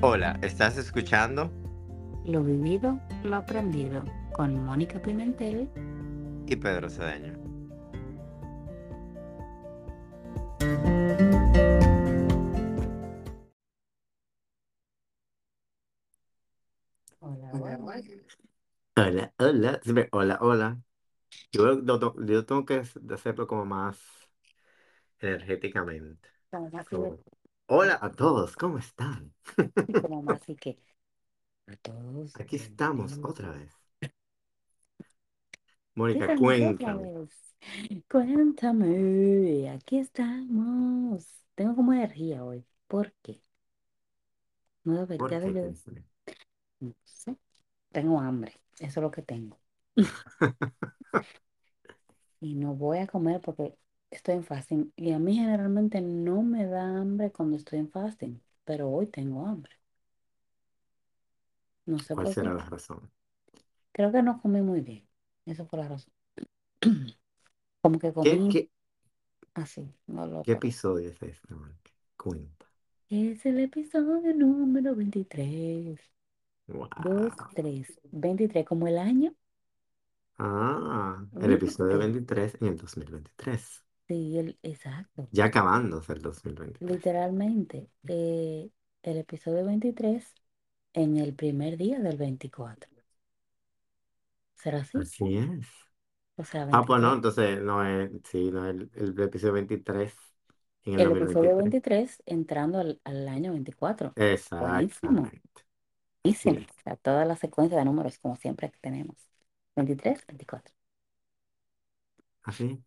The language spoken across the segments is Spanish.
Hola, ¿estás escuchando? Lo vivido, lo aprendido, con Mónica Pimentel. Y Pedro Cedeño. Hola, hola. Hola, hola, hola, hola. Yo, tengo que hacerlo como más energéticamente. Como, hola a todos, ¿cómo están? como más y que a todos. Aquí estamos otra vez. Mónica, cuéntame. Cuéntame, aquí estamos. Tengo como energía hoy. ¿Por qué? No debería de yo. No sé. Tengo hambre. Eso es lo que tengo. Y no voy a comer porque estoy en fasting. Y a mí generalmente no me da hambre cuando estoy en fasting. Pero hoy tengo hambre. No sé ¿Cuál por será qué. la razón? Creo que no comí muy bien. Esa fue la razón. Como que ¿Qué, comí qué, así, no lo qué episodio es este? Cuenta. Es el episodio número 23. Wow. 2, 3. 23, como el año. Ah, el episodio ¿Viste? 23 en el 2023. Sí, el, exacto. Ya acabándose el 2023. Literalmente, eh, el episodio 23 en el primer día del 24. ¿Será así? Así es. O sea, Ah, pues no, 23. entonces no es, sí, no es el, el episodio 23 en el El episodio 2023. 23 entrando al, al año 24. Buenísimo. Exactamente. Buenísimo. Sí. O sea, toda la secuencia de números como siempre que tenemos. 23, 24. Así.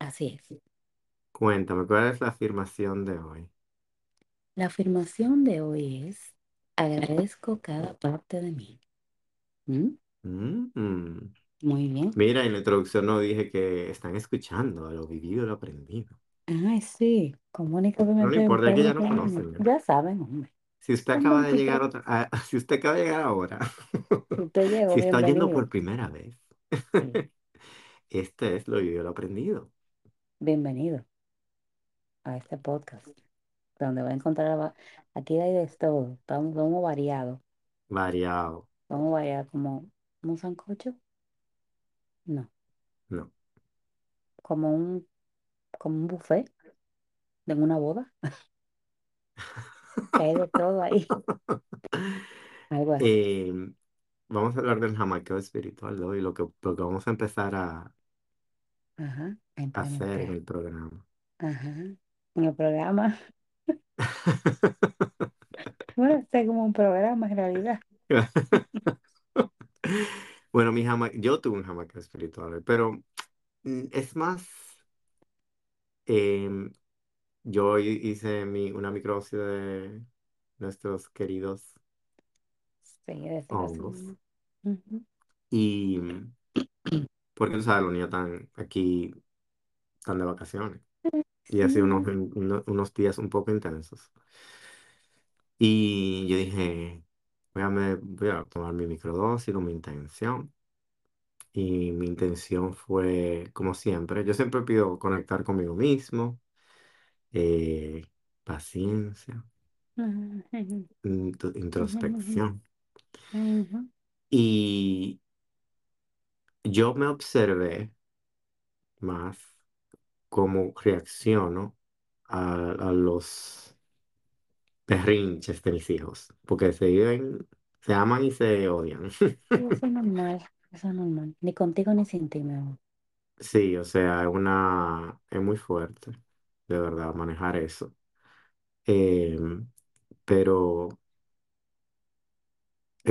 Así es. Cuéntame, ¿cuál es la afirmación de hoy? La afirmación de hoy es, agradezco cada parte de mí. ¿Mm? Mm. Muy bien. Mira, en la introducción no dije que están escuchando lo vivido, lo aprendido. Ay, sí, No le importa, es que ya no conocen. ya. Ya saben, hombre. Si usted acaba de 23. llegar otra, ah, si usted acaba de llegar ahora, Si usted llegó, si está oyendo por bienvenido. primera vez, Sí, este es lo vivido, lo aprendido. Bienvenido a este podcast, donde va a encontrar, aquí hay de todo, estamos, somos variados, Variado. somos variados como un sancocho, no, No. como un, como un buffet de una boda, que hay de todo ahí, algo así. Eh, vamos a hablar del jamaqueo espiritual de hoy, lo que, lo que vamos a empezar a, Ajá, hacer en el programa. Ajá. En el programa, bueno, este es como un programa en realidad. Bueno, mi jama- yo tuve un jamaqueo espiritual, pero mm, es más, em, yo hi- hice mi, una microdosis de nuestros queridos Sí, así. hongos. Ujú. y mm, porque tú sabes, los niños están aquí, están de vacaciones y sido unos, Sí. unos, días un poco intensos. Y yo dije, voy a, me- voy a tomar mi microdosis con mi intención. Y mi intención fue, como siempre, yo siempre pido conectar conmigo mismo, eh, paciencia, Ujú. introspección. Y yo me observé más cómo reacciono a, a los berrinches de mis hijos, porque se viven, se aman y se odian. Eso es normal, eso es normal. Ni contigo ni sin ti, mi amor. Sí, o sea, es una, es muy fuerte, de verdad, manejar eso. Em, pero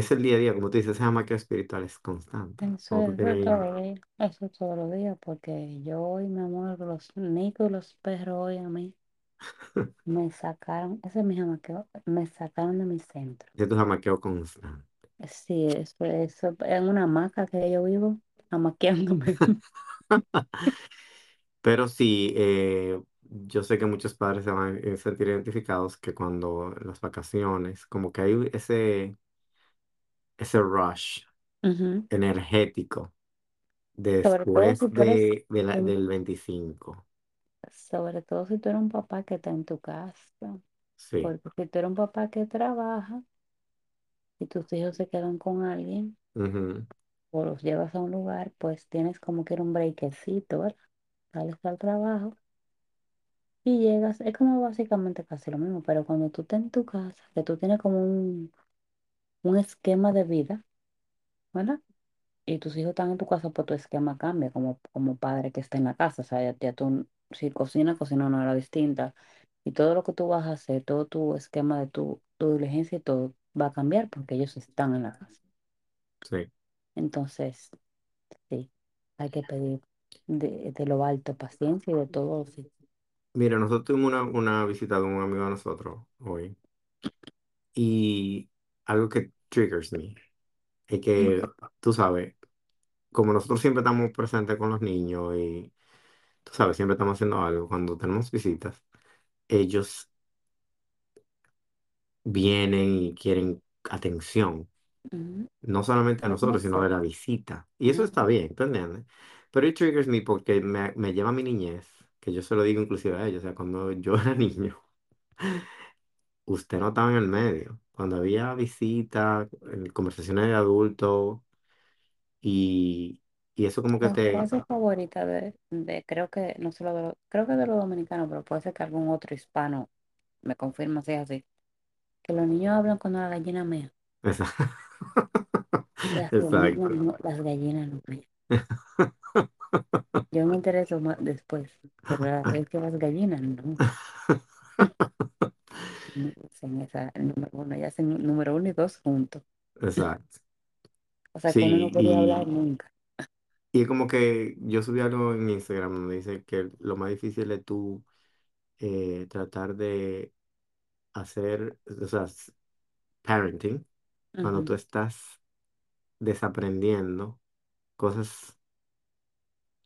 es el día a día, como tú dices, esa magia espiritual es constante. Eso es, eso es tienes, todo el día, eso es todos los días, porque yo hoy, mi amor, los Nico y los perros hoy a mí me sacaron, ese es mi jamaqueo, me sacaron de mi centro. de tu jamaqueo constante. Sí, eso, eso, en una hamaca que yo vivo, jamaqueándome. Pero sí, eh, yo sé que muchos padres se van a sentir identificados que cuando las vacaciones, como que hay ese, ese rush energético Sobre todo si después tú eres de, de la- un del 25. Sobre todo si tú eres un papá que está en tu casa. Sí. Porque si tú eres un papá que trabaja y tus hijos se quedan con alguien Ujú, o los llevas a un lugar, pues tienes como que ir un breakcito, ¿verdad? Sales al trabajo y llegas, es como básicamente casi lo mismo, pero cuando tú estás en tu casa, que tú tienes como un, un esquema de vida, ¿verdad? Y tus hijos están en tu casa, pues tu esquema cambia como, como padre que está en la casa. O sea, ya, ya tú, si cocina, cocina una hora distinta. Y todo lo que tú vas a hacer, todo tu esquema de tu, tu diligencia y todo va a cambiar porque ellos están en la casa. Sí. Entonces, sí, hay que pedir de, de lo alto paciencia y de todo, sí. Mira, nosotros tuvimos una, una visita de un amigo de nosotros hoy y algo que triggers me es que, tú sabes, como nosotros siempre estamos presentes con los niños y, tú sabes, siempre estamos haciendo algo, cuando tenemos visitas, ellos vienen y quieren atención, Ujú. no solamente a nosotros, sino de la visita. Y eso está bien, ¿tú entiendes? Pero it triggers me porque me, me lleva a mi niñez, que yo se lo digo inclusive a ellos, o sea, cuando yo era niño. Usted no estaba en el medio. Cuando había visitas, eh, conversaciones de adultos y, y eso como que te... frase favorita de, de creo que, no solo de los, creo que de los dominicanos, pero puede ser que algún otro hispano me confirma si es así. Que los niños hablan cuando la gallina mea. Esa- Las, Exacto. no- las gallinas no mean. Yo me intereso más después, pero es que las gallinas no. hacen esa número uno, ya hacen número uno y dos juntos. Exacto. O sea que uno no Sí, podía hablar y, nunca. y es como que yo subí algo en Instagram donde dice que lo más difícil es tú eh, tratar de hacer, o sea, s- parenting, cuando tú Ujú. estás desaprendiendo cosas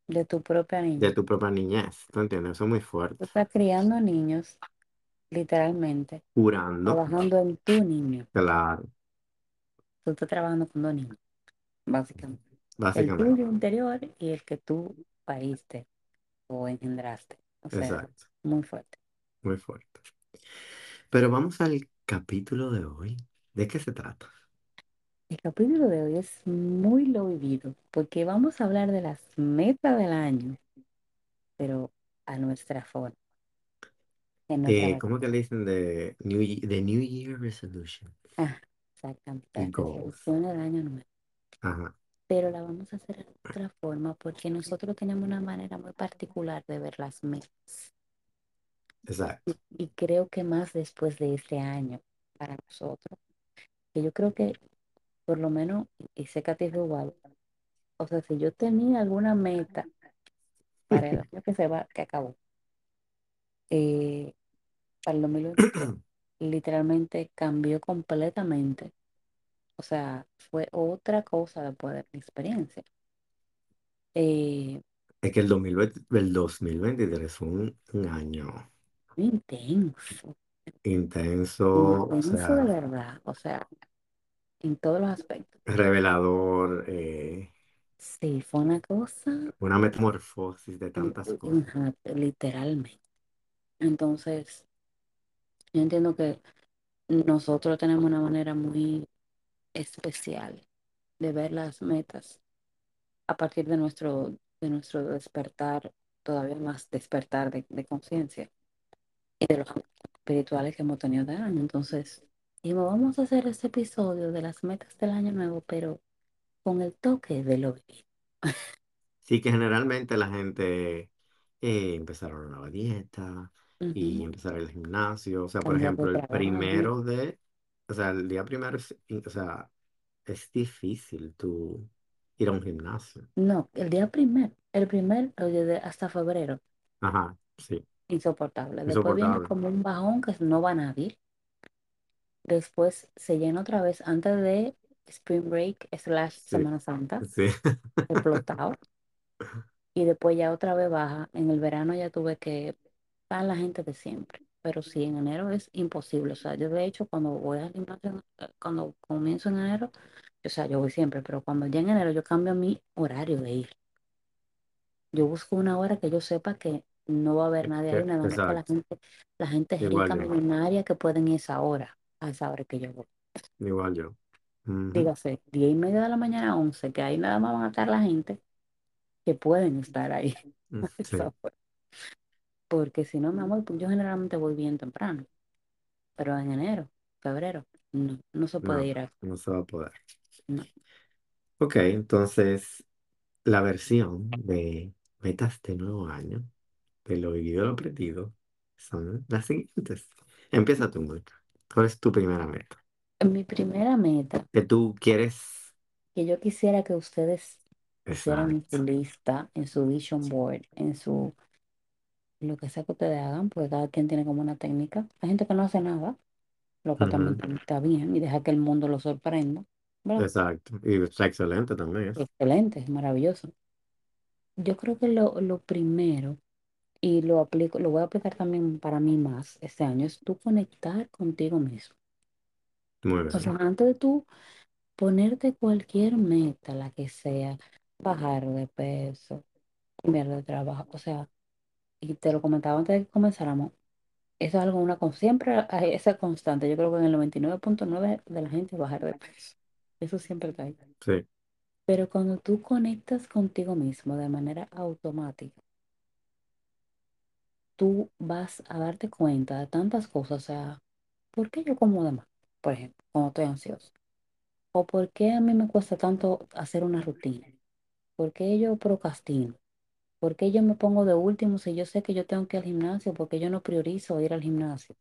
De tu propia de niña. tu propia niñez. ¿Tú entiendes? Eso es muy Tú fuerte. estás criando niños, literalmente, Curando, trabajando en tu niño. claro, Tú estás trabajando con dos niños, básicamente. El básicamente. tuyo interior y el que tú pariste o engendraste. O sea, Exacto, muy fuerte. muy fuerte. Pero vamos al capítulo de hoy. ¿De qué se trata? El capítulo de hoy es muy lo vivido, porque vamos a hablar de las metas del año, pero a nuestra forma, en nuestra Eh. ¿cómo que le dicen de New, Ye- de New Year Resolution Ah, exactamente, y las goals? resoluciones del año nuevo. Ajá, Pero la vamos a hacer de otra forma, porque nosotros tenemos una manera muy particular de ver las metas. exacto. Y, y creo que más después de este año, para nosotros, que yo creo que por lo menos, y sé que a ti es igual, o sea, si yo tenía alguna meta para el año que se va, que acabó, eh, para el 2023 literalmente cambió completamente. O sea, fue otra cosa después de mi experiencia. Eh, Es que el 2020 el 2023 fue un, un año intenso, intenso, o intenso de verdad, o sea, en todos los aspectos. revelador, eh, Sí, fue una cosa, una metamorfosis de tantas cosas. en- literalmente. Entonces, yo entiendo que nosotros tenemos una manera muy especial de ver las metas a partir de nuestro, de nuestro despertar, todavía más despertar de, conciencia y de los espirituales que hemos tenido de año. Entonces, dijimos, vamos a hacer este episodio de las metas del año nuevo, pero con el toque de lo vivido. Sí que generalmente la gente eh, empezaron una nueva dieta y Ujú. empezar el gimnasio. O sea, por ejemplo, el primero de, o sea, el día primero es, o sea, es difícil tú ir a un gimnasio. No, el día primero, el primer, hasta febrero, Ajá, sí, insoportable. Después viene insoportable. como un bajón que no va nadie. Después se llena otra vez antes de Spring Break slash Sí, Semana Santa, sí, explotado. y después ya otra vez baja. En el verano ya tuve que la gente de siempre, pero sí, en enero es imposible. O sea, yo de hecho cuando voy al gimnasio, eh, cuando comienzo en enero, o sea, yo voy siempre, pero cuando ya en enero yo cambio mi horario de ir. Yo busco una hora que yo sepa que No va a haber Es nadie ahí, nada más que la gente, la gente igual rica, yo, millonaria que pueden ir a esa hora, a esa hora que yo voy. igual yo. Ujú, Dígase, diez y media de la mañana a 11, que ahí nada más van a estar la gente que pueden estar ahí mm, Sí. Porque si no, mi amor, pues yo generalmente voy bien temprano, pero en enero, febrero, no, no se puede no, ir a... no se va a poder. No. Ok, entonces la versión de metas de nuevo año, de lo vivido, lo aprendido, son las siguientes. Empieza tú, Mónica. ¿Cuál es tu primera meta? Mi primera meta, Que tú quieres. que yo quisiera que ustedes en Exacto. su lista, en su vision board, en su, lo que sea que ustedes hagan, porque cada quien tiene como una técnica. Hay gente que no hace nada, lo que también Ujú, está bien, y deja que el mundo lo sorprenda, ¿verdad? Exacto. Y es excelente también eso. Excelente, es maravilloso. Yo creo que lo, lo primero, y lo aplico, lo voy a aplicar también para mí más este año, es tú conectar contigo mismo. Muy O sea, bien. antes de tú ponerte cualquier meta, la que sea, bajar de peso, cambiar de trabajo, o sea, y te lo comentaba antes de que comenzáramos, eso es algo, una con siempre hay esa constante. Yo creo que en el noventa y nueve punto nueve de la gente bajar de peso. Eso siempre está ahí. Sí, Pero cuando tú conectas contigo mismo de manera automática, tú vas a darte cuenta de tantas cosas. O sea, ¿por qué yo como de más? Por ejemplo, cuando estoy ansioso. ¿O por qué a mí me cuesta tanto hacer una rutina? ¿Por qué yo procrastino? ¿Por qué yo me pongo de último si yo sé que yo tengo que ir al gimnasio? ¿Por qué yo no priorizo ir al gimnasio?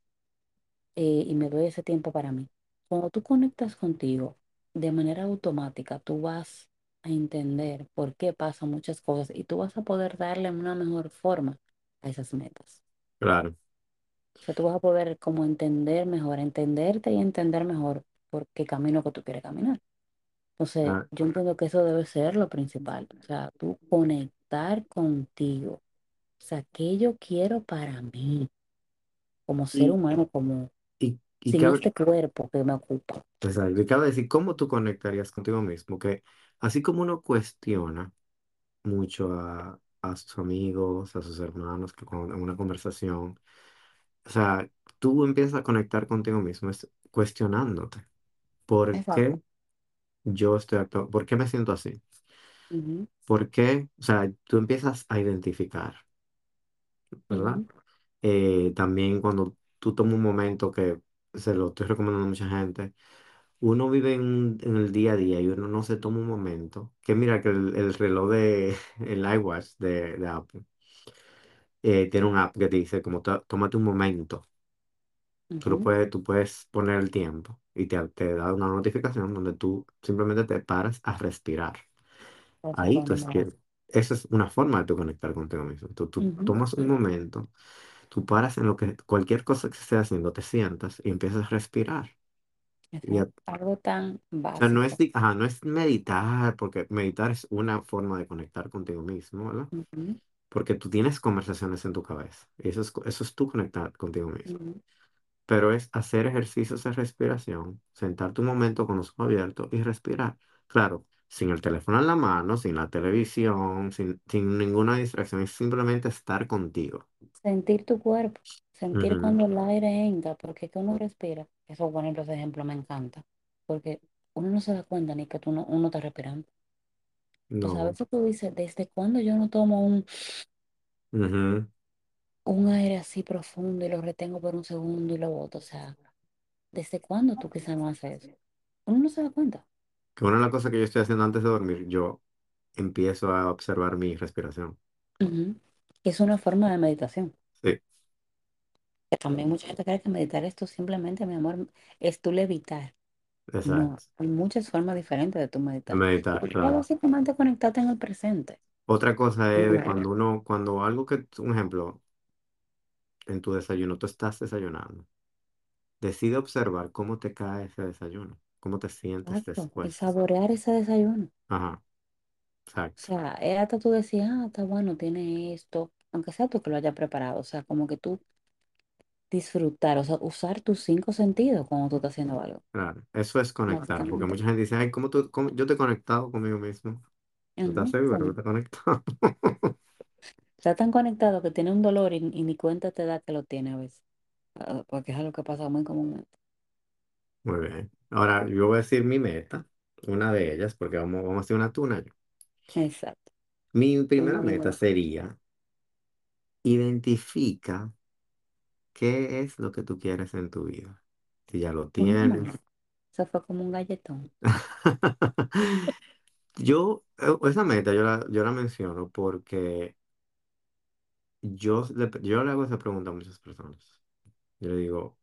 eh, y me doy ese tiempo para mí. Cuando tú conectas contigo de manera automática, tú vas a entender por qué pasan muchas cosas y tú vas a poder darle una mejor forma a esas metas. claro. O sea, tú vas a poder como entender mejor, entenderte y entender mejor por qué camino que tú quieres caminar. Entonces, Ah, yo entiendo que eso debe ser lo principal. O sea, tú conectar contigo. O sea, ¿qué yo quiero para mí como ser y, humano, como y, y sin cabe, este cuerpo que me ocupa? exacto, y cabe decir, ¿cómo tú conectarías contigo mismo? Que así como uno cuestiona mucho a, a sus amigos, a sus hermanos, que con, en una conversación, o sea, tú empiezas a conectar contigo mismo, es cuestionándote. ¿Por qué Exacto. yo estoy actuando? ¿Por qué me siento así? Ujú, ¿Por qué? O sea, tú empiezas a identificar, ¿verdad? ujú, Eh, también cuando tú tomas un momento que se lo estoy recomendando a mucha gente, uno vive en, en el día a día y uno no se toma un momento. Que mira que el, el reloj de el iWatch de, de Apple eh, tiene un app que te dice como "Tó- tómate un momento. Tú, lo ujú. puedes, tú puedes poner el tiempo y te, te da una notificación donde tú simplemente te paras a respirar. Ahí tú es que, esa es una forma de tú conectar contigo mismo. Tú, tú Ujú, tomas un momento, tú paras en lo que, cualquier cosa que estés haciendo, te sientas y empiezas a respirar. Y a- Exacto. Algo tan o sea, no es, básico. di- ajá, no es meditar, porque meditar es una forma de conectar contigo mismo, ¿verdad? Ujú, Porque tú tienes conversaciones en tu cabeza. Y eso es, co- eso es tú conectar contigo mismo. ujú. Pero es hacer ejercicios de respiración, sentarte un momento con los ojos abiertos y respirar. Claro, sin el teléfono en la mano, sin la televisión, sin, sin ninguna distracción, es simplemente estar contigo. Sentir tu cuerpo, sentir Ujú. cuando el aire entra, porque es que uno respira. Eso, por ejemplo, ese ejemplo me encanta, porque uno no se da cuenta ni que tú no, uno está respirando. Sea, a No. veces tú dices, ¿desde cuándo yo no tomo un, Ujú. un aire así profundo y lo retengo por un segundo y lo boto? O sea, ¿desde cuándo tú quizás no haces eso? Uno no se da cuenta. Que una de las cosas que yo estoy haciendo antes de dormir, yo empiezo a observar mi respiración. Ujú. Es una forma de meditación. Sí, Que también mucha gente cree que meditar esto simplemente, mi amor, es tú levitar. No, exacto. hay muchas formas diferentes de tú meditar. Meditar, Y tú claro. básicamente conectarte en el presente. Otra cosa es de Claro. cuando uno, cuando algo que, un ejemplo, en tu desayuno, tú estás desayunando. Decide observar cómo te cae ese desayuno, cómo te sientes Exacto. Y después. saborear ese desayuno. Ajá, O exacto, sea, es hasta tú decir, ah, está bueno, tiene esto, aunque sea tú que lo hayas preparado. O sea, como que tú disfrutar, o sea, usar tus cinco sentidos cuando tú estás haciendo algo. claro. Eso es conectar, porque Básicamente. mucha gente dice, ay, ¿cómo tú, cómo- yo te he conectado conmigo mismo? ¿Tú estás Ujú, seguro que te he conectado? Está tan conectado que tiene un dolor y, y ni cuenta te da que lo tiene a veces. Ah, Porque es algo que pasa muy comúnmente. Muy bien. Ahora, yo voy a decir mi meta, una de ellas, porque vamos, vamos a hacer una tuna. Exacto. Mi primera meta sería identifica qué es lo que tú quieres en tu vida. Si ya lo tienes. Eso fue como un galletón. Yo, eh, esa meta yo la, yo la menciono porque yo le, yo le hago esa pregunta a muchas personas. Yo le digo,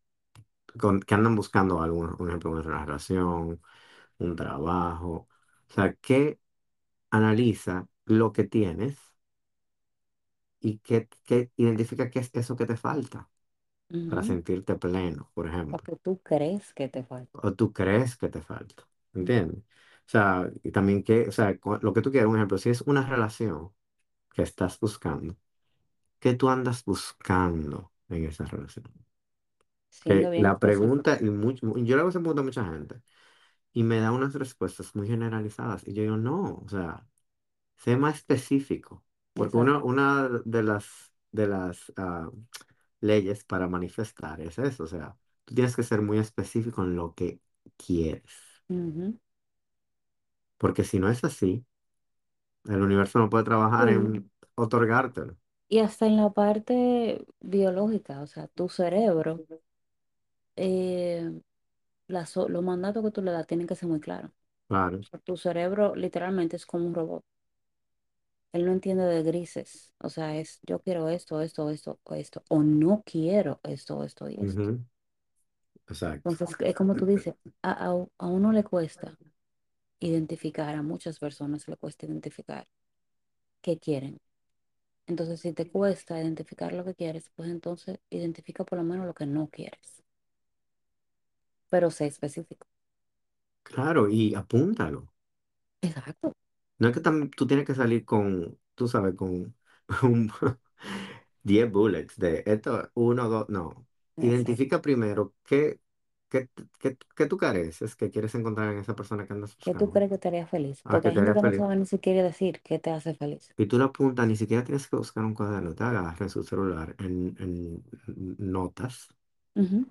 con- que andan buscando algo, un ejemplo, una relación, un trabajo. O sea, que analiza lo que tienes y que, que identifica qué es eso que te falta para Ujú. sentirte pleno, por O ejemplo. que tú crees que te falta. O tú crees que te falta. ¿Entiendes? O sea, y también que, o sea, cu- lo que tú quieres, un ejemplo, si es una relación que estás buscando, ¿qué tú andas buscando en esa relación? Siendo Que bien la específico. pregunta, y mucho, yo le hago esa pregunta a mucha gente, y me da unas respuestas muy generalizadas, y yo digo, no, o sea, sé más específico, porque una, Exacto. una de las, de las ah, leyes para manifestar es eso, o sea, tú tienes que ser muy específico en lo que quieres, Ujú. porque si no es así, el universo no puede trabajar Sí. en otorgártelo. Y hasta en la parte biológica, o sea, tu cerebro, eh, las los mandatos que tú le das tienen que ser muy claros. Claro. Tu cerebro literalmente es como un robot. Él no entiende de grises. O sea, es yo quiero esto, esto, esto, o esto. O no quiero esto, esto y esto. Exacto. Entonces, es como tú dices, a, a, a uno le cuesta identificar, a muchas personas le cuesta identificar qué quieren. Entonces, si te cuesta identificar lo que quieres, pues entonces identifica por lo menos lo que no quieres, pero sé específico. Claro, y apúntalo. Exacto, No es que tam- tú tienes que salir con, tú sabes, con un 10 bullets de esto, uno, dos, no. exacto. Identifica primero qué, qué, qué, qué tú careces, qué quieres encontrar en esa persona que andas ¿Qué tú buscando, crees que te haría feliz? a Porque que hay te gente haga que no feliz. sabe ni siquiera decir qué te hace feliz. Y tú lo apuntas, ni siquiera tienes que buscar un cuaderno, te agarras en su celular, en, en notas, Ujú,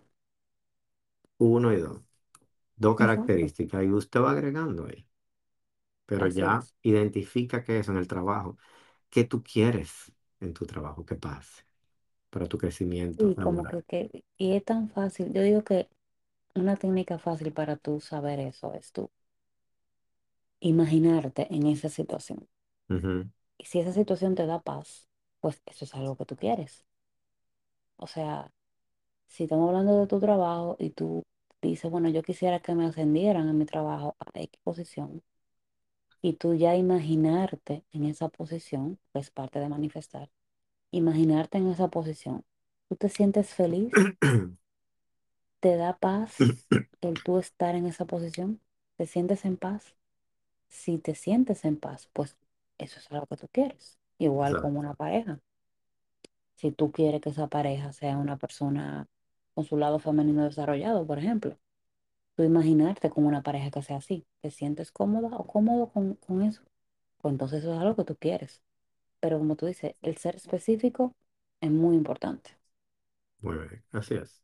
uno y dos, dos Exacto, características, y usted va agregando ahí. Pero así ya es. identifica qué es en el trabajo, qué tú quieres en tu trabajo que pase para tu crecimiento Y como laboral. que, que, y es tan fácil. Yo digo que una técnica fácil para tú saber eso es tú imaginarte en esa situación. Ujú, Y si esa situación te da paz, pues eso es algo que tú quieres. O sea, si estamos hablando de tu trabajo y tú dices, bueno, yo quisiera que me ascendieran en mi trabajo a X posición, y tú ya imaginarte en esa posición, pues parte de manifestar, imaginarte en esa posición, tú te sientes feliz, te da paz el tú estar en esa posición, te sientes en paz. Si te sientes en paz, pues eso es algo que tú quieres, igual como una pareja. Si tú quieres que esa pareja sea una persona con su lado femenino desarrollado, por ejemplo tú imaginarte como una pareja que sea así, te sientes cómoda o cómodo con, con eso, pues entonces eso es algo que tú quieres. Pero como tú dices, el ser específico es muy importante. Muy bien, así es.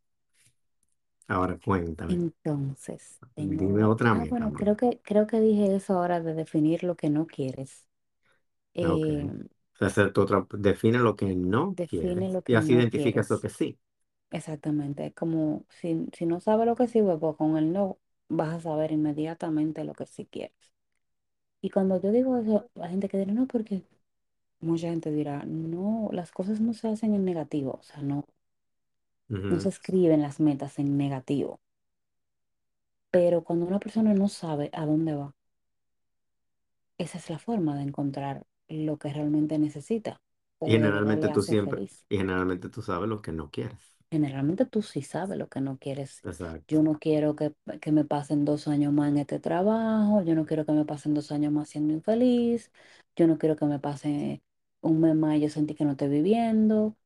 Ahora cuéntame, Entonces, tengo dime otra. Ah, meta bueno, creo que, creo que dije eso ahora de definir lo que no quieres. Ok. Eh, O sea, hacer tu otra, define lo que no define quieres lo y que así no identificas lo quieres. que sí. Exactamente. Es como si, si no sabes lo que sí, pues pues con el no vas a saber inmediatamente lo que sí quieres. Y cuando yo digo eso, la gente que dirá, no, porque Mucha gente dirá, no, las cosas no se hacen en negativo, o sea, no, no se Ujú. escriben las metas en negativo, pero cuando una persona no sabe a dónde va, esa es la forma de encontrar lo que realmente necesita Y o de verdad generalmente tú siempre, feliz. y generalmente tú sabes lo que no quieres. Generalmente tú sí sabes lo que no quieres. Exacto. Yo no quiero que, que me pasen dos años más en este trabajo, yo no quiero que me pasen dos años más siendo infeliz, yo no quiero que me pase un mes más y yo sentí que no estoy viviendo,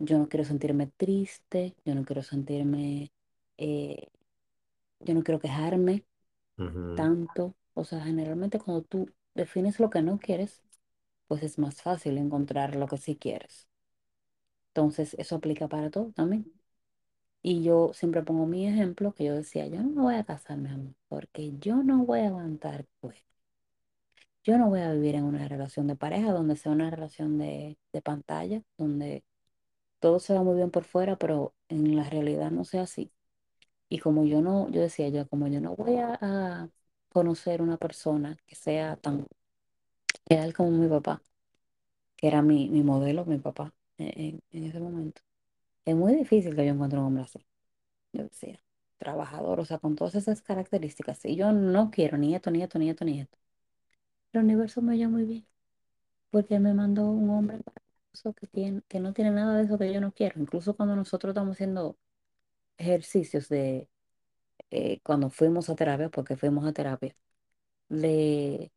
yo no quiero sentirme triste, yo no quiero sentirme, eh, yo no quiero quejarme tanto. O sea, generalmente cuando tú defines lo que no quieres, pues es más fácil encontrar lo que sí quieres. Entonces, eso aplica para todo también. Y yo siempre pongo mi ejemplo que yo decía, yo no me voy a casar, mi amor, porque yo no voy a aguantar, pues. Yo no voy a vivir en una relación de pareja donde sea una relación de, de pantalla, donde todo se va muy bien por fuera, pero en la realidad no sea así. Y como yo no, yo decía yo, como yo no voy a, a conocer una persona que sea tan real como mi papá, que era mi, mi modelo, mi papá, en, ese momento. Es muy difícil que yo encuentre un hombre así. Yo decía, trabajador, o sea, con todas esas características. Y yo no quiero ni esto, ni esto, ni esto, ni esto. El universo me oyó muy bien, porque me mandó un hombre que tiene, que no tiene nada de eso que yo no quiero. Incluso cuando nosotros estamos haciendo ejercicios de, eh, cuando fuimos a terapia, porque fuimos a terapia, de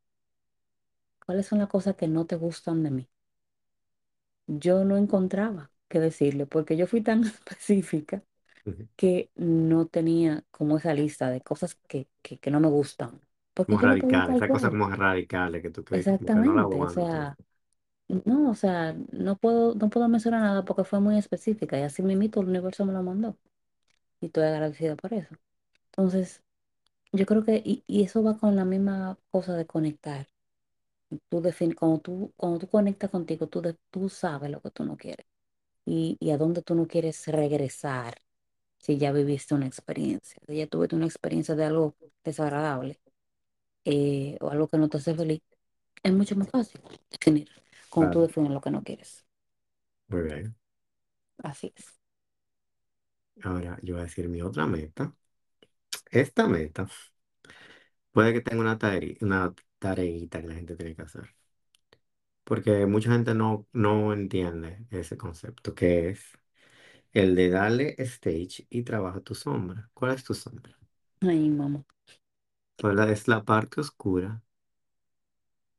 cuáles son las cosas que no te gustan de mí. Yo no encontraba qué decirle, porque yo fui tan específica que no tenía como esa lista de cosas que, que, que no me gustan, porque Como radicales, esas cosas como radicales que tú como que no Exactamente, o sea, no, o sea, no puedo, no puedo mencionar nada porque fue muy específica y así mismito el universo me lo mandó y estoy agradecida por eso. Entonces, yo creo que, y, y eso va con la misma cosa de conectar. Tú defin- cuando tú, cuando tú conectas contigo, tú, de- tú sabes lo que tú no quieres y, y a dónde tú no quieres regresar si ya viviste una experiencia, si ya tuviste una experiencia de algo desagradable eh, o algo que no te hace feliz, es mucho más fácil definir cuando tú Claro, defines lo que no quieres. muy bien. Así es. Ahora yo voy a decir mi otra meta. Esta meta puede que tenga una tarea, una tareita que la gente tiene que hacer. Porque mucha gente no, no entiende ese concepto, que es el de darle stage y trabaja tu sombra. ¿Cuál es tu sombra? Ay, mamá. ¿Cuál es la parte oscura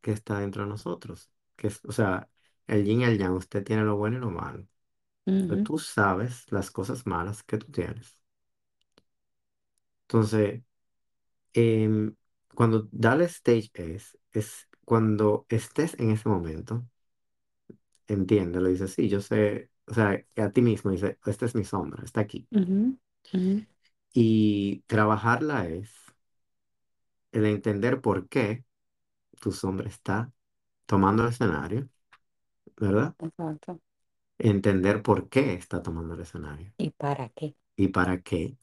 que está dentro de nosotros? Que es, o sea, el yin y el yang, usted tiene lo bueno y lo malo. Pero Ujú, tú sabes las cosas malas que tú tienes. Entonces, em, cuando darle stage es, es cuando estés en ese momento, entiende, lo dices, sí, yo sé, o sea, a ti mismo dice, esta es mi sombra, está aquí. Y trabajarla es el entender por qué tu sombra está tomando el escenario, ¿verdad? Exacto. Entender por qué está tomando el escenario ¿Y para qué? y para qué,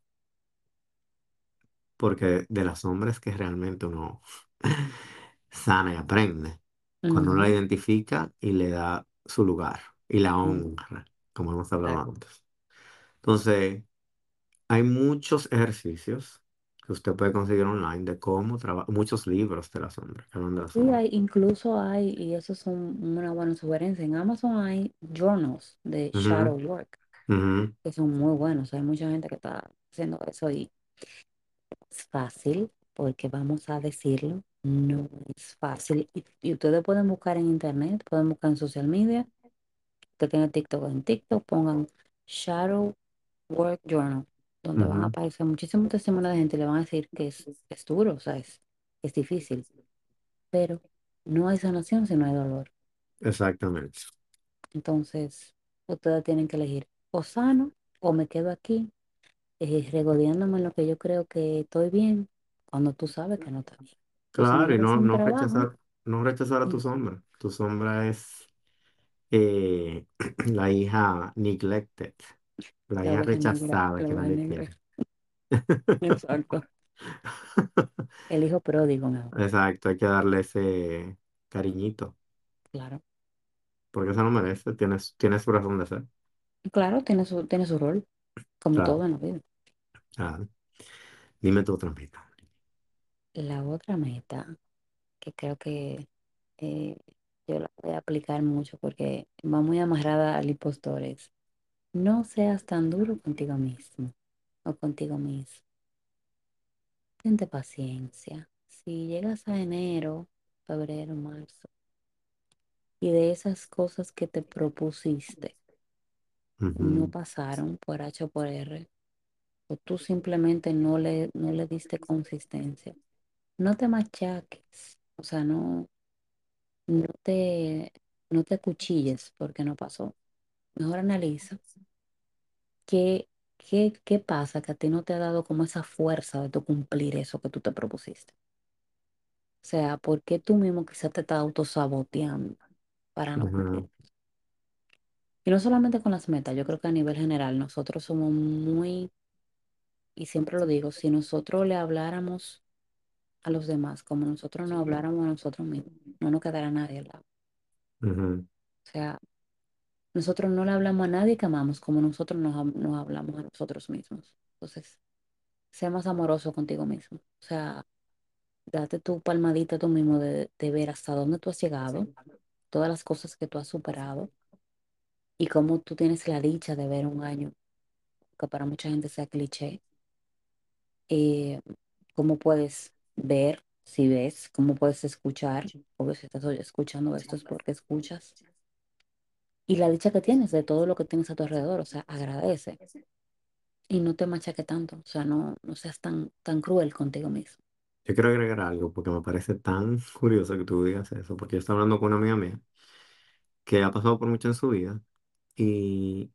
porque de la sombra es que realmente uno sana y aprende. Cuando uno la identifica y le da su lugar y la ujú, honra, como hemos hablado Exacto. antes. Entonces, hay muchos ejercicios que usted puede conseguir online de cómo trabajar, muchos libros de la sombra, que hablan de la Sí, sombra. hay, incluso hay, y eso es un- una buena sugerencia, en Amazon hay journals de Ujú, shadow work, ujú, que son muy buenos. Hay mucha gente que está haciendo eso y es fácil, porque vamos a decirlo, no es fácil. Y, y ustedes pueden buscar en internet, pueden buscar en social media, que tengan TikTok en TikTok, pongan shadow work journal, donde van a aparecer muchísimos testimonios de gente y le van a decir que es, es duro, o sea, es, es difícil, pero no hay sanación si no hay dolor. Exactamente. Entonces, ustedes tienen que elegir o sano o me quedo aquí eh, regodeándome en lo que yo creo que estoy bien cuando tú sabes que no está bien. Claro, y no, un no trabajo. rechazar, no rechazar a tu sombra. Tu sombra es eh, la hija neglected, la La hija oveja negra, rechazada la que oveja nadie negra. quiere. Exacto. El hijo pródigo. Exacto, hay que darle ese cariñito, Claro. porque eso no merece, tiene, tiene su razón de ser. Claro, tiene su, tiene su rol, como Claro, todo en la vida. claro. Dime tu otra meta. La otra meta, que creo que eh, yo la voy a aplicar mucho porque va muy amarrada al impostor, es no seas tan duro contigo mismo o contigo mismo. Tente paciencia. Si llegas a enero, febrero, marzo, y de esas cosas que te propusiste no pasaron por H o por R, o tú simplemente no le, no le diste consistencia, no te machaques. O sea, no. no te, no te cuchilles porque no pasó. Mejor analiza qué, qué, qué pasa que a ti no te ha dado como esa fuerza de tu cumplir eso que tú te propusiste. O sea, ¿por qué tú mismo quizás te estás autosaboteando para no cumplir? Y no solamente con las metas, yo creo que a nivel general nosotros somos muy, y siempre lo digo, si nosotros le habláramos a los demás como nosotros nos habláramos a nosotros mismos, no nos quedará nadie al lado. O sea, nosotros no le hablamos a nadie que amamos como nosotros nos, nos hablamos a nosotros mismos. Entonces, sea más amoroso contigo mismo. O sea, date tu palmadita tú mismo de, de ver hasta dónde tú has llegado, todas las cosas que tú has superado y cómo tú tienes la dicha de ver un año, que para mucha gente sea cliché, eh, cómo puedes ver, si ves, cómo puedes escuchar, o si estás escuchando esto es porque escuchas, y la dicha que tienes de todo lo que tienes a tu alrededor, o sea, agradece. Y no te machaque tanto, o sea, no, no seas tan, tan cruel contigo mismo. Yo quiero agregar algo porque me parece tan curioso que tú digas eso, porque yo estaba hablando con una amiga mía que ha pasado por mucho en su vida y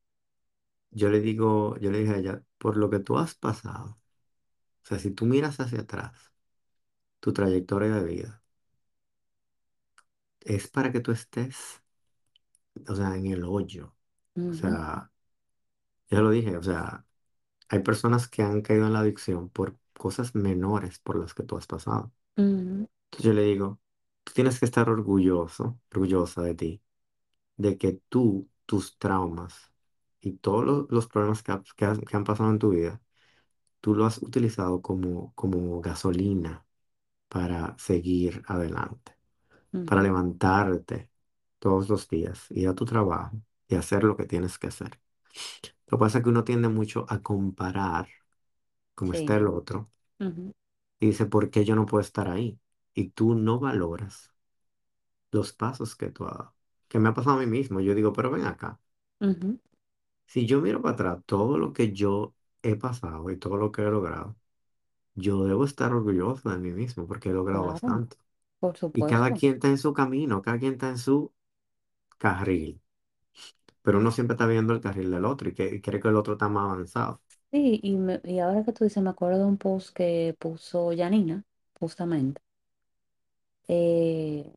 yo le digo, yo le dije a ella, por lo que tú has pasado, o sea, si tú miras hacia atrás, tu trayectoria de vida, es para que tú estés, o sea, en el hoyo. O Ujú, sea, ya lo dije, o sea, hay personas que han caído en la adicción por cosas menores por las que tú has pasado. ujú, Entonces yo le digo, tú tienes que estar orgulloso, orgullosa de ti, de que tú, tus traumas y todos los, los problemas que, ha- que has- que han pasado en tu vida, tú lo has utilizado como, como gasolina para seguir adelante, para ujú. levantarte todos los días, ir a tu trabajo y hacer lo que tienes que hacer. Lo que pasa es que uno tiende mucho a comparar cómo está Sí, el otro ujú, y dice, ¿por qué yo no puedo estar ahí? Y tú no valoras los pasos que tú has dado. Que me ha pasado a mí mismo. Yo digo, pero ven acá. ujú, Si yo miro para atrás todo lo que yo he pasado y todo lo que he logrado, yo debo estar orgulloso de mí mismo porque he logrado Claro, bastante. por Y cada supuesto. quien está en su camino, cada quien está en su carril. Pero uno siempre está viendo el carril del otro y, que, y cree que el otro está más avanzado. Sí, y, me- y ahora que tú dices, me acuerdo de un post que puso Janina, justamente, eh,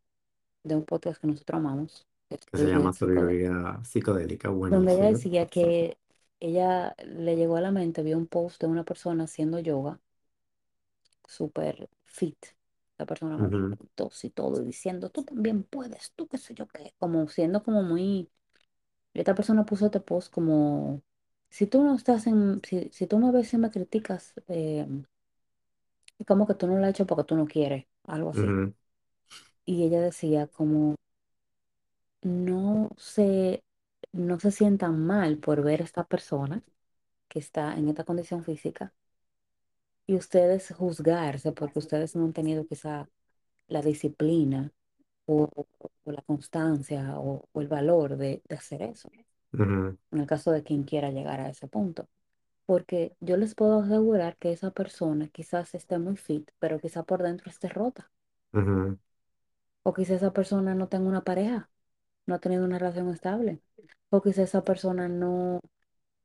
de un podcast que nosotros amamos, que se llama sabiduría psicodélica. donde ella decía que ella le llegó a la mente, vio un post de una persona haciendo yoga, súper fit, la persona con Ujú, tos y todo, y diciendo, tú también puedes, tú qué sé yo qué, como siendo como muy, esta persona puso este post como, si tú no estás en, si, si tú me ves y me criticas, eh, es como que tú no lo has hecho porque tú no quieres, algo así. ujú, Y ella decía como, no se, no se sientan mal por ver a esta persona que está en esta condición física y ustedes juzgarse porque ustedes no han tenido quizá la disciplina o, o la constancia o, o el valor de, de hacer eso, ujú, en el caso de quien quiera llegar a ese punto. Porque yo les puedo asegurar que esa persona quizás esté muy fit, pero quizá por dentro esté rota. ujú, O quizá esa persona no tenga una pareja, no ha tenido una relación estable. O quizá esa persona no,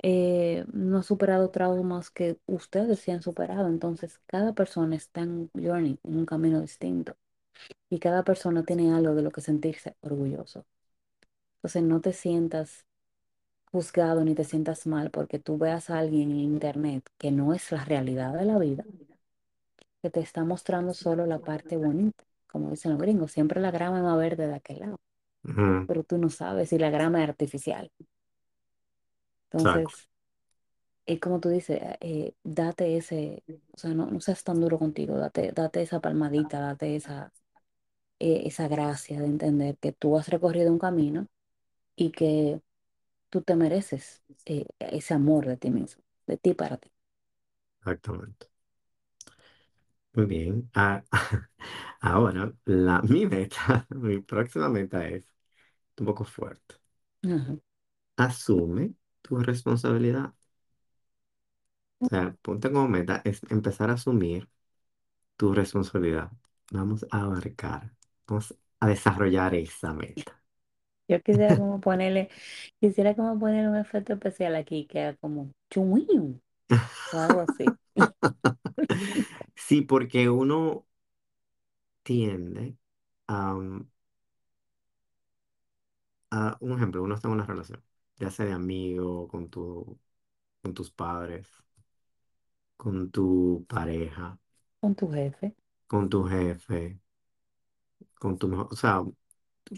eh, no ha superado traumas que ustedes sí han superado. Entonces, cada persona está en un journey, en un camino distinto. Y cada persona tiene algo de lo que sentirse orgulloso. Entonces, no te sientas juzgado ni te sientas mal porque tú veas a alguien en internet que no es la realidad de la vida, que te está mostrando solo la parte bonita. Como dicen los gringos, siempre la grama verde de aquel lado, pero tú no sabes si la grama es artificial. Exacto, Entonces, es como tú dices, eh, date ese, o sea, no, no seas tan duro contigo, date, date esa palmadita, date esa, eh, esa gracia de entender que tú has recorrido un camino y que tú te mereces eh, ese amor de ti mismo, de ti para ti. exactamente. Muy bien. Ah, ahora, la, mi meta, mi próxima meta es un poco fuerte. Ajá. Asume tu responsabilidad. O sea, ponte como meta es empezar a asumir tu responsabilidad. Vamos a abarcar. Vamos, a desarrollar esa meta. Yo quisiera como ponerle, quisiera como ponerle un efecto especial aquí que haga como chum o algo así. Sí, porque uno tiende a, um, a- un ejemplo, uno está en una relación, ya sea de amigo, con tu, con tus padres, con tu pareja, Con tu jefe. con tu jefe, con tu mejor, o sea,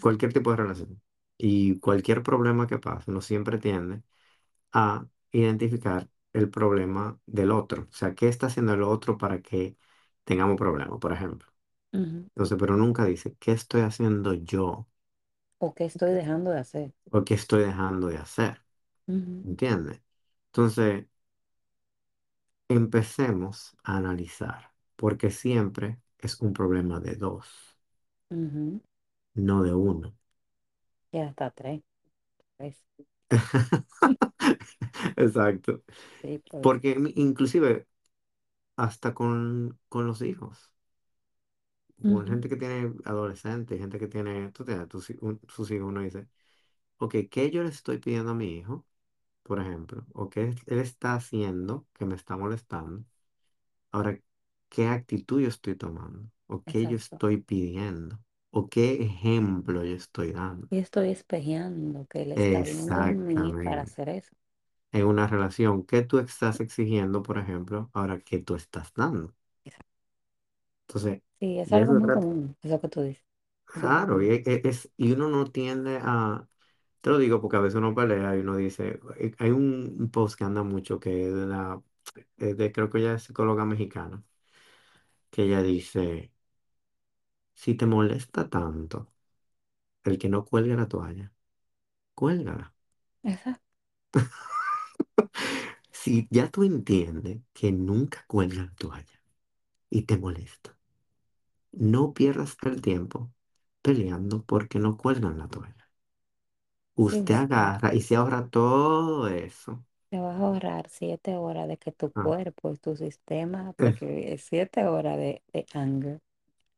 cualquier tipo de relación. Y cualquier problema que pase, uno siempre tiende a identificar el problema del otro. O sea, ¿qué está haciendo el otro para que tengamos problemas, por ejemplo? Ujú. Entonces, pero nunca dice, ¿qué estoy haciendo yo? ¿O qué estoy dejando de hacer? ¿O qué estoy dejando de hacer? Ujú, ¿Entiendes? Entonces, empecemos a analizar, porque siempre es un problema de dos, ujú. no de uno. Y hasta tres. tres. Exacto. Sí, pues. Porque mi- inclusive hasta con, con los hijos, Ujú. gente que tiene adolescentes, gente que tiene, tú tienes tus, un- sus hijos, uno dice, ok, ¿qué yo le estoy pidiendo a mi hijo, por ejemplo? ¿O qué él está haciendo que me está molestando? Ahora, ¿qué actitud yo estoy tomando? ¿O qué yo Exacto. estoy pidiendo? ¿O qué ejemplo yo estoy dando? Y estoy espejeando que él está viendo en mí para Exactamente. hacer eso. En una relación, ¿qué tú estás exigiendo, por ejemplo, ahora qué tú estás dando? Exacto. Entonces, Sí, es de algo eso muy trata. común, eso que tú dices. Claro, y, e- e- es, y uno no tiende a, te lo digo porque a veces uno pelea y uno dice, hay hay un, un post que anda mucho que es de la, es de, creo que ella es psicóloga mexicana, que ella dice, si te molesta tanto el que no cuelgue la toalla, cuélgala. Exacto. Si ya tú entiendes que nunca cuelga la toalla y te molesta, no pierdas el tiempo peleando porque no cuelgan la toalla. Sí, Usted porque agarra y se ahorra todo eso. te vas a ahorrar siete horas de que tu Ah, cuerpo y tu sistema, eh, porque es siete horas de, de anger.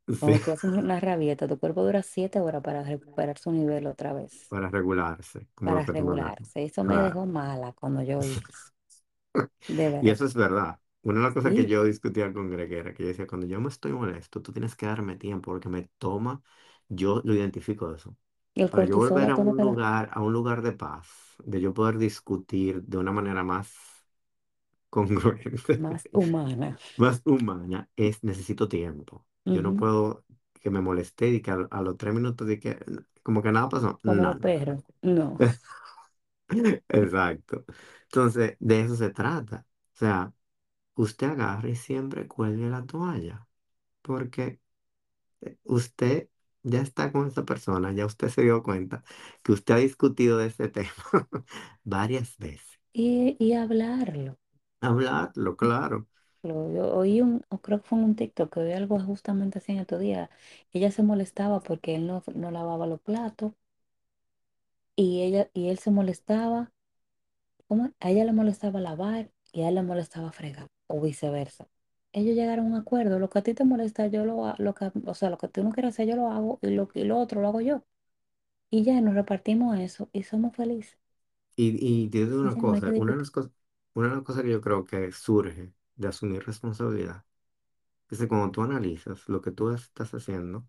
sí, Cuando tú haces una rabieta, tu cuerpo dura siete horas para recuperar su nivel otra vez, para regularse, como para regularse. Eso me Claro. dejó mala cuando yo eso. De Y verdad. eso es verdad. Una de las cosas que Sí. yo discutía con Greg era que yo decía, cuando yo me estoy molesto, tú tienes que darme tiempo porque me toma, yo lo identifico eso. El Para yo cortisol volver a a todo un lugar, a un lugar de paz, de yo poder discutir de una manera más congruente, Más humana. más humana, es necesito tiempo. Yo no Ujú. puedo que me moleste y que a, a los tres minutos de que como que nada pasó. Como No, los no. perros. No. Exacto. Entonces, de eso se trata. O sea, usted agarre y siempre cuelgue la toalla, porque eh, usted ya está con esa persona, ya usted se dio cuenta que usted ha discutido de ese tema varias veces. Y, y hablarlo. Hablarlo, claro. Lo- Yo oí un, o creo que fue en un TikTok que oí algo justamente así en estos días. Ella se molestaba porque él no, no lavaba los platos y ella, y él se molestaba. ¿Cómo? A ella le molestaba lavar y a él le molestaba fregar, o viceversa. Ellos llegaron a un acuerdo. Lo que a ti te molesta, yo lo hago, lo que, o sea, lo que tú no quieres hacer, yo lo hago, y lo, y lo otro lo hago yo. Y ya nos repartimos eso y somos felices. Y, y te digo una ya no hay que cosa, una de discutir. las cosas, una de las cosas que yo creo que surge de asumir responsabilidad es que cuando tú analizas lo que tú estás haciendo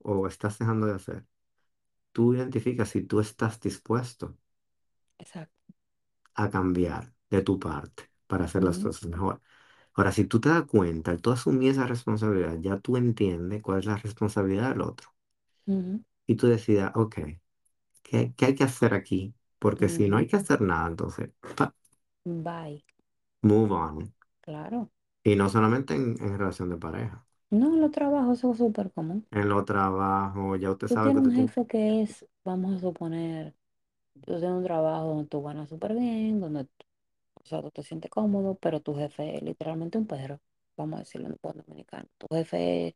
o estás dejando de hacer, tú identificas si tú estás dispuesto Exacto. a cambiar de tu parte para hacer las cosas mejor. Ahora, si tú te das cuenta, al tú asumir esa responsabilidad, ya tú entiendes cuál es la responsabilidad del otro. ujú, Y tú decidas, ok, ¿qué, qué hay que hacer aquí? Porque si no hay que hacer nada, entonces, pa, Bye. move on. Claro. Y no solamente en, en relación de pareja. No, los trabajos son súper común. En lo trabajo, ya usted Tú sabe que tienes usted un tiene... jefe que es, vamos a suponer, tú tienes un trabajo donde tú ganas súper bien, donde, tú- sea, tú te sientes cómodo, pero tu jefe es literalmente un perro, vamos a decirlo en buen dominicano. Tu jefe es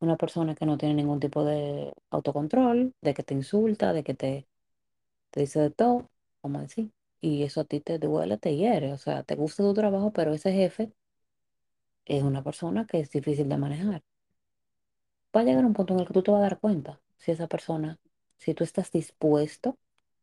una persona que no tiene ningún tipo de autocontrol, de que te insulta, de que te, te dice de todo, vamos a decir. Y eso a ti te duele, te hiere. O sea, te gusta tu trabajo, pero ese jefe es una persona que es difícil de manejar. Va a llegar un punto en el que tú te vas a dar cuenta. si esa persona, si tú estás dispuesto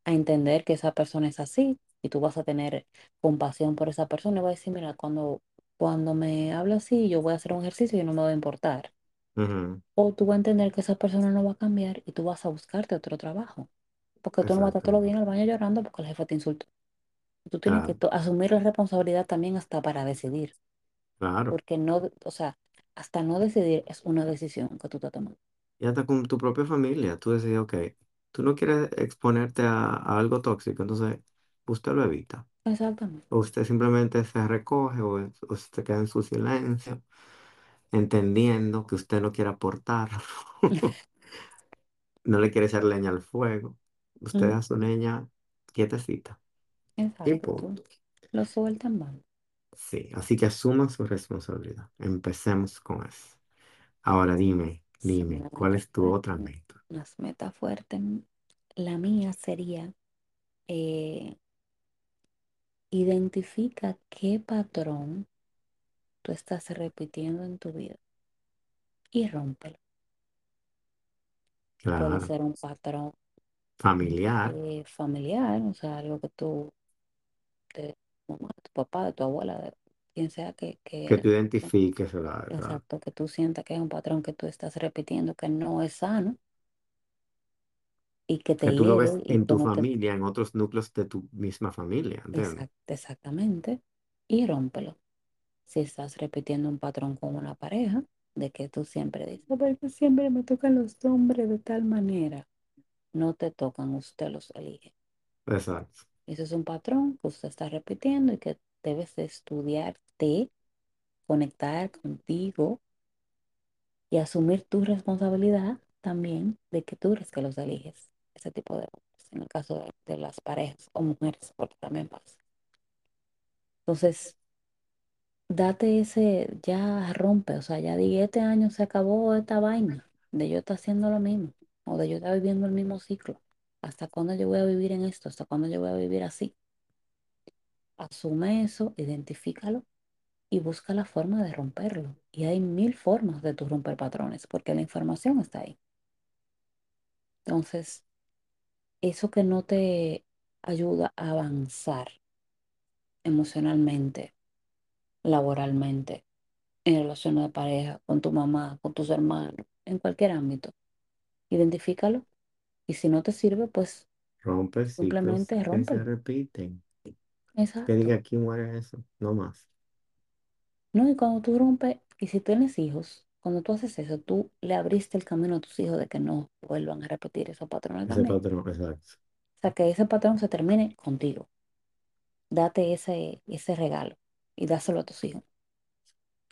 a entender que esa persona es así y tú vas a tener compasión por esa persona y vas a decir, mira, cuando, cuando me habla así, yo voy a hacer un ejercicio y no me va a importar. Ujú, O tú vas a entender que esa persona no va a cambiar y tú vas a buscarte otro trabajo. Porque tú no vas a estar todos los días en el baño llorando porque el jefe te insultó. Tú tienes que Claro, to- asumir la responsabilidad también hasta para decidir. claro. Porque no, o sea, hasta no decidir es una decisión que tú estás tomando. Y hasta con tu propia familia, tú decides, ok, tú no quieres exponerte a, a algo tóxico, entonces usted lo evita. Exactamente. O usted simplemente se recoge o, o usted queda en su silencio, entendiendo que usted no quiere aportar, no le quiere echar leña al fuego. Usted Ujú, a su leña quietecita. Y Exacto. Punto. lo sueltas en banda. Sí, así que asuma su responsabilidad. Empecemos con eso. Ahora dime, Sí, dime, una ¿cuál meta es tu otra meta? Unas metas fuertes. La mía sería eh, identifica qué patrón tú estás repitiendo en tu vida y rómpelo. Puede Claro, ser un patrón familiar, eh, familiar, o sea, algo que tú, de tu mamá, de tu papá, de tu abuela, de quien sea que, que que, tú identifiques verdad. exacto, que tú sientas que es un patrón que tú estás repitiendo que no es sano y que te Que tú lo ves y en tu familia, en otros núcleos de tu misma familia, ¿entiendes? Exact, exactamente. Y rómpelo. Si estás repitiendo un patrón con una pareja, de que tú siempre dices, porque siempre me tocan los hombres de tal manera. No te tocan, usted los elige. Exacto. Ese es un patrón que usted está repitiendo y que debes de estudiarte, conectar contigo y asumir tu responsabilidad también de que tú eres que los eliges. Ese tipo de hombres, en el caso de, las parejas o mujeres, porque también pasa. Entonces, date ese, ya rompe, o sea, ya di, este año se acabó esta vaina de yo estar haciendo lo mismo o de yo estar viviendo el mismo ciclo. ¿Hasta cuándo yo voy a vivir en esto? ¿Hasta cuándo yo voy a vivir así? Asume eso, identifícalo y busca la forma de romperlo. Y hay mil formas de tu romper patrones, porque la información está ahí. Entonces, eso que no te ayuda a avanzar emocionalmente, laboralmente, en relación de pareja, con tu mamá, con tus hermanos, en cualquier ámbito, identifícalo. Y si no te sirve, pues Rompe simplemente que se repiten. Que Exacto. diga aquí muere eso, no más. No, y cuando tú rompes, y si tienes hijos, cuando tú haces eso, tú le abriste el camino a tus hijos de que no vuelvan a repetir esos patrones Ese también. patrón, exacto. O sea, que ese patrón se termine contigo. Date ese, ese regalo y dáselo a tus hijos.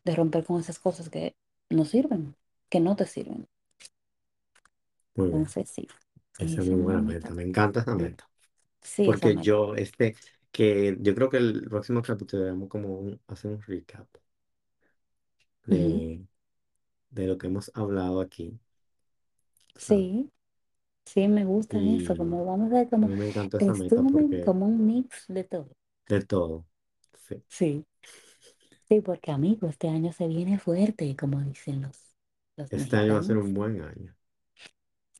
De romper con esas cosas que no sirven, que no te sirven. Muy bien. Entonces, sí, Esa es muy buena meta. Me encanta esa meta. Sí, esa Porque meta. yo, este, que yo creo que el próximo capítulo debemos como un- hacer un recap Ujú. de, de lo que hemos hablado aquí, ¿sabes? Sí, sí, me gusta eso. Y Como vamos a ver a como mí me encantó esa meta resumen, porque como un mix de todo. de todo. Sí. Sí. Sí, porque amigo, este año se viene fuerte, como dicen los, los Este año va a ser mexicanos. un buen año.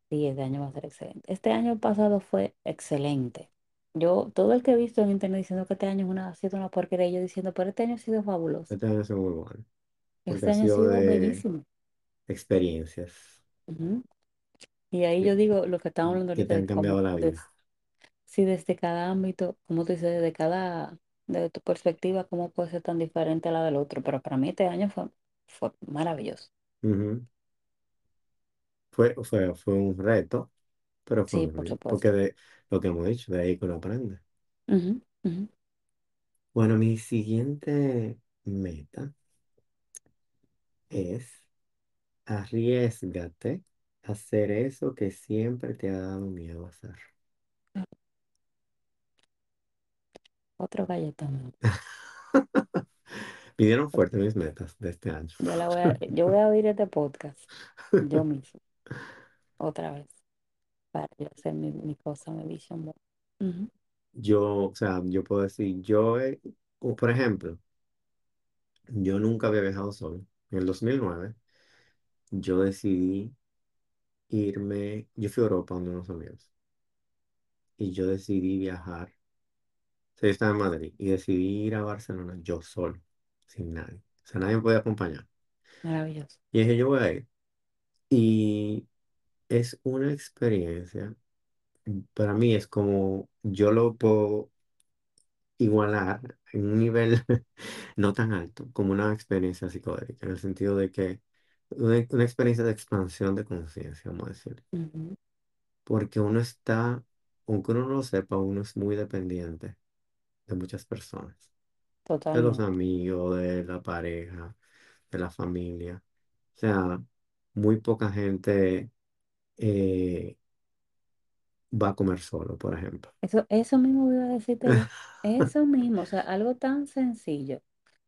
Sí, este año va a ser excelente. Este año pasado fue excelente. Yo, todo el que he visto en internet diciendo que este año es una, ha sido una porquería, yo diciendo, pero este año ha sido fabuloso. Este año va a ser muy bueno. Porque Este ha año ha sido sido de bellísimo. Experiencias Ujú. Y ahí yo que, digo lo que estábamos hablando que te ahorita, han de cómo, cambiado la de, vida. si desde cada ámbito, como tú dices, desde cada, desde tu perspectiva, cómo puede ser tan diferente a la del otro. Pero para mí este año fue, fue maravilloso. Ujú. Fue, fue, fue un reto, pero fue Sí, un por reto. Porque supuesto. de lo que hemos dicho, de ahí que uno aprende. Ujú, ujú. Bueno, mi siguiente meta es arriesgate a hacer eso que siempre te ha dado miedo hacer. Otro galletón. Vinieron fuertes mis metas de este año. Yo la voy a, yo voy a oír este podcast yo mismo, otra vez, para yo hacer mi, mi cosa, mi vision board. Yo, o sea, yo puedo decir, yo, he- o por ejemplo, yo nunca había viajado solo. En el 2009, yo decidí irme, yo fui a Europa con unos amigos y yo decidí viajar. O sea, yo estaba en Madrid y decidí ir a Barcelona yo solo, sin nadie. O sea, nadie me podía acompañar. Maravilloso. Y dije, yo voy a ir. Y es una experiencia, para mí es como, yo lo puedo igualar en un nivel no tan alto como una experiencia psicodélica, en el sentido de que una, una experiencia de expansión de conciencia, vamos a decir. Ujú, Porque uno está, aunque uno no lo sepa, uno es muy dependiente de muchas personas, de los Totalmente. amigos, de la pareja, de la familia. O sea, muy poca gente eh, va a comer solo, por ejemplo. Eso, eso mismo iba a decirte yo. Eso mismo, o sea, algo tan sencillo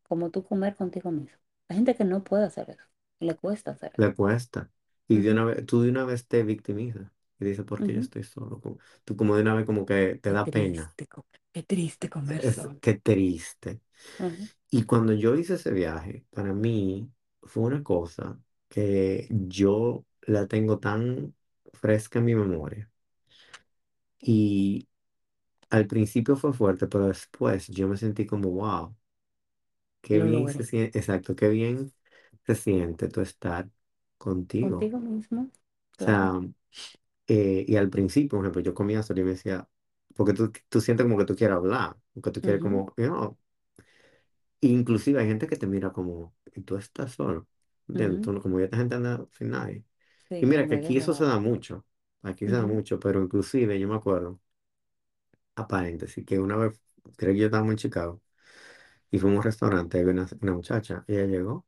como tú comer contigo mismo. Hay gente que no puede hacer eso. Le cuesta hacer. Le cuesta. Y de una vez, tú de una vez te victimizas y dices, ¿por qué yo ujú. estoy solo? Como- tú como de una vez como que te Qué da pena. triste, co- qué triste comer Es, solo. qué triste. Ujú, Y cuando yo hice ese viaje, para mí fue una cosa que yo la tengo tan fresca en mi memoria. Y al principio fue fuerte, pero después yo me sentí como, wow, qué Lo bien se logré. siente, exacto, qué bien se siente tú estar contigo. Contigo mismo, O claro. sea, eh, y al principio, por ejemplo, yo comía solo y me decía, porque tú, tú sientes como que tú quieres hablar, porque tú quieres Ujú, como, you know, inclusive hay gente que te mira como, y tú estás solo, ¿entiendes? ujú. Tú no- como ya esta gente anda sin nadie. Y Sí, mira como que que aquí eso se raro. da mucho, aquí se da Ujú, mucho, pero inclusive yo me acuerdo, a paréntesis, que una vez, creo que yo estaba en Chicago, y fuimos a un restaurante, y había una, una muchacha, y ella llegó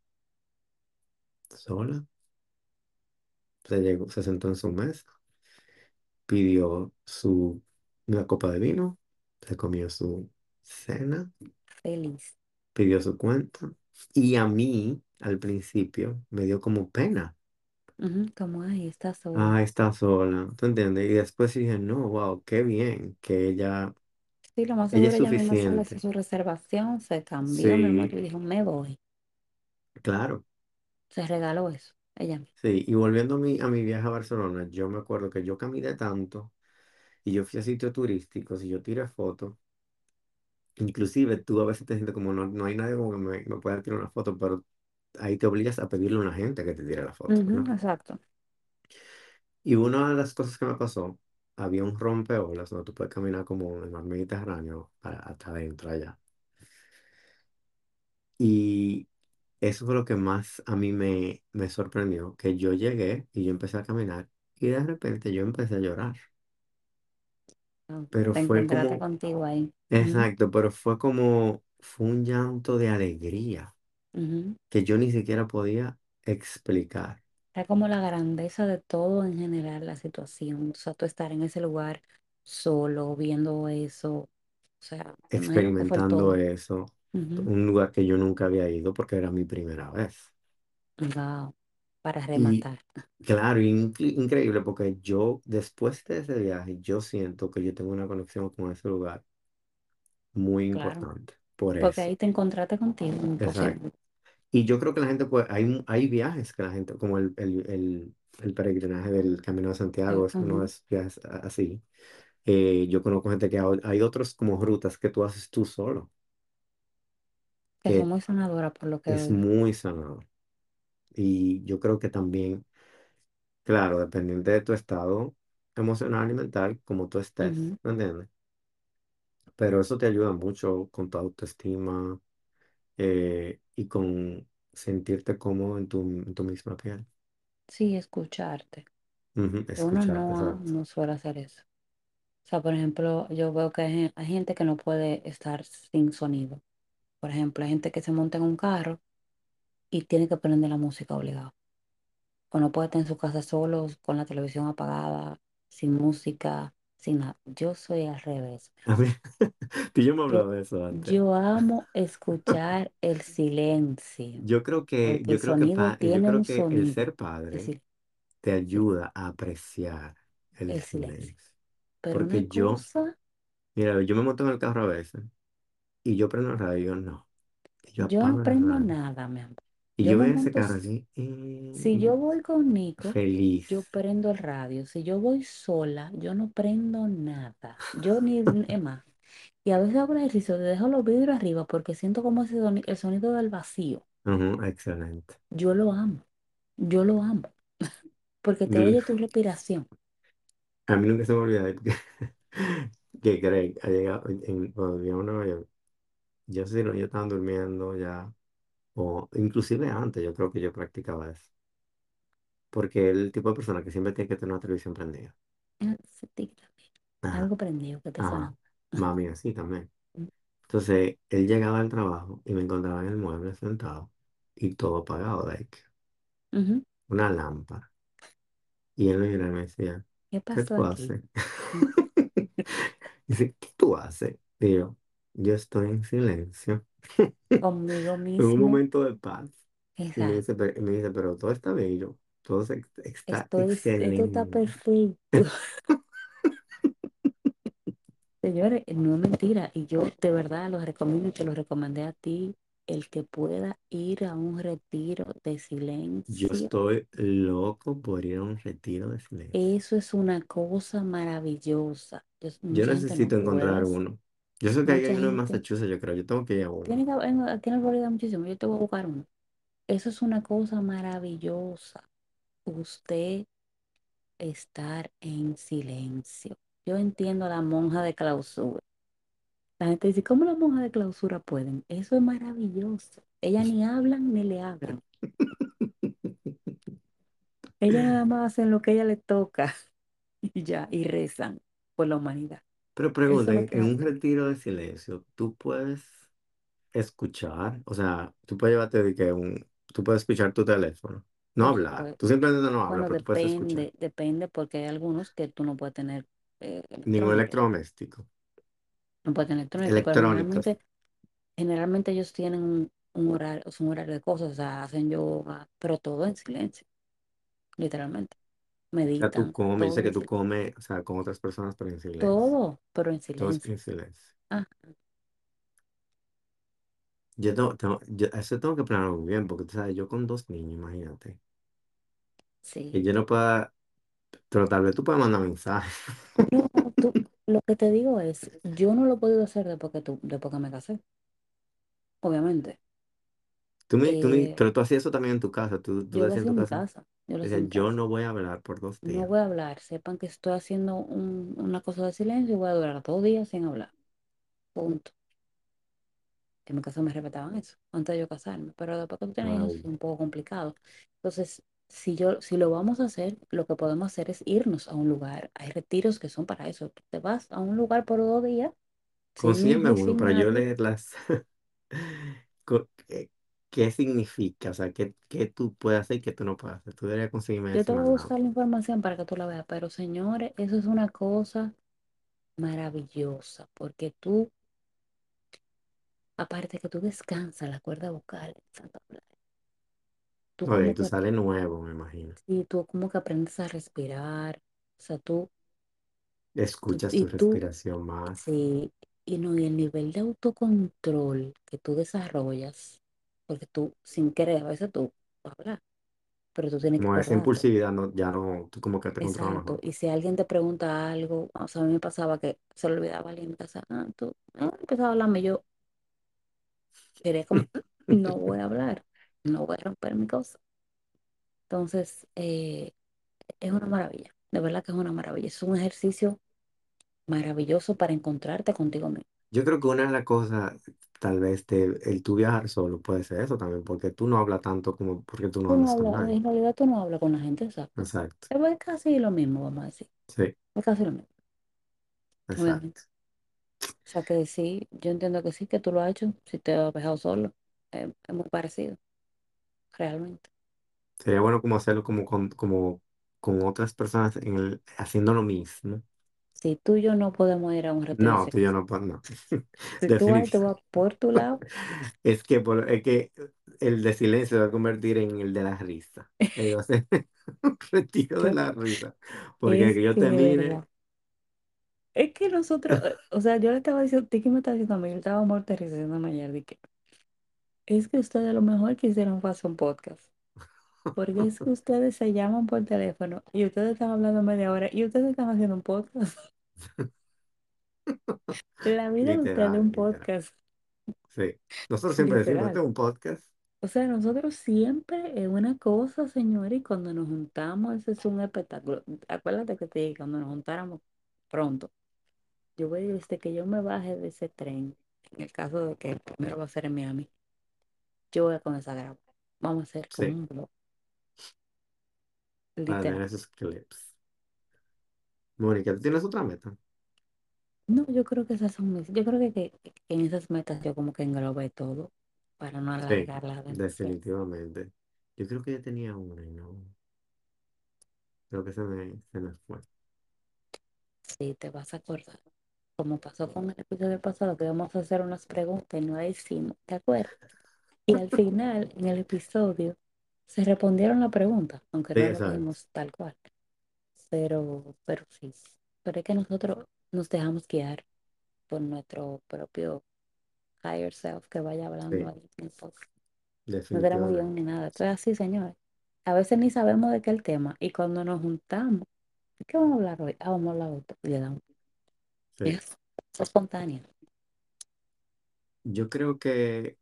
sola, se llegó, se sentó en su mesa, pidió su, una copa de vino, se comió su cena, Feliz. pidió su cuenta, y a mí, al principio, me dio como pena. Ujú, Como ahí está sola. Ah, está sola, ¿tú entiendes? Y después dije, no, wow, qué bien, que ella, Sí, lo más ella es seguro ella misma hizo suficiente. su reservación, se cambió, mi amor, Sí, y dijo, me voy. claro, Se regaló eso, ella sí. Y volviendo a mi, a mi viaje a Barcelona, yo me acuerdo que yo caminé tanto y yo fui a sitios turísticos y yo tiré fotos. Inclusive tú a veces te sientes como no, no hay nadie como que me, me pueda tirar una foto, pero ahí te obligas a pedirle a una gente que te tire la foto, Ujú, ¿verdad? exacto. Y una de las cosas que me pasó, había un rompeolas donde tú puedes caminar como en el mar Mediterráneo hasta adentro allá. Y eso fue lo que más a mí me, me sorprendió, que yo llegué y yo empecé a caminar y de repente yo empecé a llorar. Ah, Pero Te fue encontraste como, contigo ahí. Ujú, exacto, pero fue como, fue un llanto de alegría ujú. que yo ni siquiera podía explicar, Era como la grandeza de todo en general, la situación. O sea, tú estar en ese lugar solo, viendo eso. O sea, imagínate que fue el experimentando todo. eso, Ujú. un lugar que yo nunca había ido porque era mi primera vez. Wow, para Y rematar, claro, incre- increíble porque yo, después de ese viaje, yo siento que yo tengo una conexión con ese lugar muy claro. importante. Por Porque eso. ahí te encontraste contigo, Exacto. imposible. Y yo creo que la gente, pues, hay, hay viajes que la gente, como el, el, el, el peregrinaje del Camino de Santiago, es uno de esos viajes a- así. Eh, yo conozco gente que ha- hay otros como rutas que tú haces tú solo, Que que muy sanadoras por lo que es oído. muy sanador. Y yo creo que también, claro, dependiente de tu estado emocional y mental, como tú estés, Ujú. ¿me entiendes? Pero eso te ayuda mucho con tu autoestima eh, y con sentirte cómodo en tu, en tu misma piel. Sí, escucharte. Ujú, Que uno no, exacto. no suele hacer eso. O sea, por ejemplo, yo veo que hay, gen- hay gente que no puede estar sin sonido. Por ejemplo, hay gente que se monta en un carro y tiene que prender la música obligado. O no puede estar en su casa solo, con la televisión apagada, sin música, sin nada. Yo soy al revés. A mí, tú y yo hemos Yo, hablado de eso antes. yo amo escuchar el silencio, Yo creo que, porque el yo creo que, sonido pa- yo tiene creo un que el sonido. ser padre te ayuda a apreciar el el silencio. silencio. Pero una Porque yo, cosa, mira, yo me monto en el carro a veces y yo prendo el radio no. Y yo yo no prendo radio. nada, mi amor. Y Yo yo me veo ese monto, carro s- así, si yo voy con Nico, feliz. yo prendo el radio. Si yo voy sola, yo no prendo nada. Yo ni, es más. Y a veces hago el ejercicio de dejo los vidrios arriba porque siento como ese soni- el sonido del vacío. Ujú, excelente. Yo lo amo. Yo lo amo. Porque te oye tu respiración. A mí nunca se me olvida que, que Greg ha llegado en, cuando vivíamos en Nueva York. Yo sé si no, yo estaba durmiendo ya, o inclusive antes, yo creo que yo practicaba eso. Porque el tipo de persona que siempre tiene que tener una televisión prendida. Tic- Ajá, Algo prendido que te ajá. suena. Mami así también. Entonces, él llegaba al trabajo y me encontraba en el mueble sentado y todo apagado, like, Ujú. una lámpara. Y él me miraba y me decía, ¿Qué ¿qué pasó tú aquí? haces? Dice, ¿qué tú haces? Y yo, yo estoy en silencio, Conmigo en un mismo. momento de paz. Y me dice, Exacto. pero, y me dice, pero todo está bello, todo se- está Estoy, esto está excelente. perfecto. Señores, no es mentira. Y yo de verdad los recomiendo y te lo recomendé a ti, el que pueda ir a un retiro de Yo silencio. estoy loco por ir a un retiro de silencio. Eso es una cosa maravillosa. Yo- Yo mucha gente no necesito puede encontrar hacer. uno. Yo sé que hay Mucha uno en gente Massachusetts, yo creo. Yo tengo que ir a uno. tiene que en- muchísimo. Yo te voy a buscar uno. Eso es una cosa maravillosa. Usted estar en silencio. Yo entiendo a la monja de clausura. La gente dice, ¿cómo las monjas de clausura pueden? Eso es maravilloso. Ellas ni hablan ni le hablan. Ellas nada más hacen lo que a ella le toca y ya, y rezan por la humanidad. Pero Eso lo que en un retiro de silencio, ¿tú puedes escuchar? O sea, tú puedes llevarte de que un... Tú puedes escuchar tu teléfono. No Pues, hablar. pues, Tú simplemente no hablas, bueno, pero tú puedes escuchar. depende, depende porque hay algunos que tú no puedes tener eh, Ningún electrodoméstico. no puedes tener electrónico, pero Electrónicos. generalmente, generalmente ellos tienen un, un horario, es un horario de cosas, o sea, hacen yoga, pero todo en silencio, literalmente. O sea, tú Meditan, comes, yo sé todo que tú comes, o sea, con otras personas, pero en silencio. Todo, pero en Todo es silencio. en silencio. Ah, Yo tengo, tengo- yo- eso tengo que planearlo muy bien, porque tú sabes, yo con dos niños, imagínate. Sí. yo no pueda, pero tal vez tú puedas mandar mensajes. No, tú, lo que te digo es, yo no lo he podido hacer después que tú, después que me casé, obviamente. Tú me, tú me- Eh, pero tú hacías eso también en tu casa. Tú, tú yo lo en hacía tu en mi casa. casa, yo lo hacía Decías, en yo casa. no voy a hablar por dos No días. voy a hablar, sepan que estoy haciendo un- una cosa de silencio y voy a durar dos días sin hablar. Punto. En mi casa me respetaban eso, antes de yo casarme, pero después que tú tienes hijos es Wow. un poco complicado. Entonces, si yo, si lo vamos a hacer, lo que podemos hacer es irnos a un lugar. Hay retiros que son para eso. Tú te vas a un lugar por dos días, sin Consígueme y uno sin para yo nadie. leer las... co- ¿Qué, significa? O sea, ¿qué, qué tú puedes hacer y qué tú no puedes hacer? Tú deberías conseguirme Yo te y voy a buscar la información para que tú la veas, pero señores, eso es una cosa maravillosa, porque tú, aparte que tú descansas la cuerda vocal, Santa Blanca, tú Oye, como tú que, sales nuevo, me imagino. sí, tú como que aprendes a respirar, o sea, tú, Escuchas y tu tú, respiración más. sí, y no, y el nivel de autocontrol que tú desarrollas, porque tú, sin querer, a veces tú hablas, pero tú tienes que Como esa impulsividad, no, ya no, tú como que te controlas Exacto, mejor. y si alguien te pregunta algo, o sea, a mí me pasaba que se le olvidaba alguien en mi casa, ah, tú, ah, empezaba a hablarme, yo quería como, no voy a hablar, no voy a romper mi cosa. Entonces, eh, es una maravilla, de verdad que es una maravilla, es un ejercicio maravilloso para encontrarte contigo mismo. Yo creo que una de las cosas, tal vez, de el tú viajar solo puede ser eso también, porque tú no hablas tanto como porque tú no Tú no andas con hablas, nadie. en realidad tú no hablas con la gente, exacto. Exacto. Es casi lo mismo, vamos a decir, Sí, es casi lo mismo, obviamente. exacto. O sea que sí, yo entiendo que sí, que tú lo has hecho, si te has dejado solo, es muy parecido, realmente. Sería bueno como hacerlo como con, como con otras personas en el, haciendo lo mismo. Si tú y yo no podemos ir a un retiro No, tú y yo no, pues no. si tú vas, tú Definitivamente. vas por tu lado, Es que, por- es que el de silencio se va a convertir en el de la risa. Eh, a ser un retiro de la risa. Porque es que yo termine, verdad. Es que nosotros, eh, o sea, yo le estaba diciendo, Tiki me estaba diciendo a mí, yo estaba muerta diciéndome ayer, de que Es que ustedes lo mejor fue hacer un podcast. Porque es que ustedes se llaman por teléfono y ustedes están hablando media hora y ustedes están haciendo un podcast. La vida es Literal, un literal. podcast, Sí. Nosotros siempre decimos, este literal. es un podcast. O sea, nosotros siempre es una cosa, señores, y cuando nos juntamos, ese es un espectáculo. Acuérdate que te dije, cuando nos juntáramos pronto, yo voy a decir desde que yo me baje de ese tren, en el caso de que primero va a ser en Miami, yo voy a comenzar a grabar. Vamos a hacer como Sí, un blog, para tener literal. esos clips. Mónica, ¿tú tienes otra meta? No, yo creo que esas son mis, yo creo que, que- que en esas metas yo como que englobé todo para no Sí, alargarla demasiado. definitivamente. Yo creo que yo tenía una y no. Creo que se me, se me fue. Sí, te vas a acordar. Como pasó con el episodio pasado, que íbamos a hacer unas preguntas y no la hicimos, ¿te acuerdas? Y al final, en el episodio, se respondieron la pregunta, aunque Sí, no lo exacto. dijimos tal cual. Pero, pero sí. Pero es que nosotros nos dejamos guiar por nuestro propio higher self que vaya hablando Sí, ahí en el podcast. No tenemos guion ni nada. Esto es así, señores. A veces ni sabemos de qué es el tema. Y cuando nos juntamos, ¿de qué vamos a hablar hoy? Ah, vamos a hablar. Y le damos. Sí. Es, es espontáneo. Yo creo que,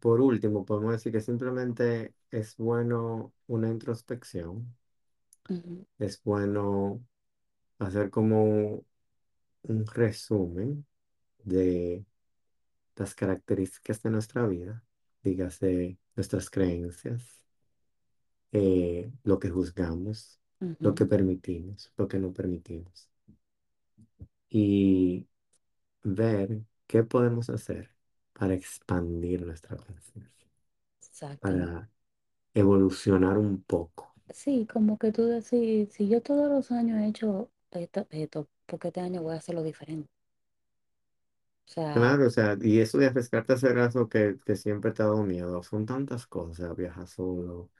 por último, podemos decir que simplemente es bueno una introspección. Es bueno hacer como un resumen de las características de nuestra vida, dígase nuestras creencias, eh, lo que juzgamos, lo que permitimos, lo que no permitimos, y ver qué podemos hacer para expandir nuestra conciencia, para evolucionar un poco. Sí, como que tú decís, si yo todos los años he hecho esto, esto, porque este año voy a hacerlo diferente. O sea, Claro, o sea, y eso de arriesgarte a hacer algo que, que siempre te ha dado miedo, son tantas cosas, viajar solo,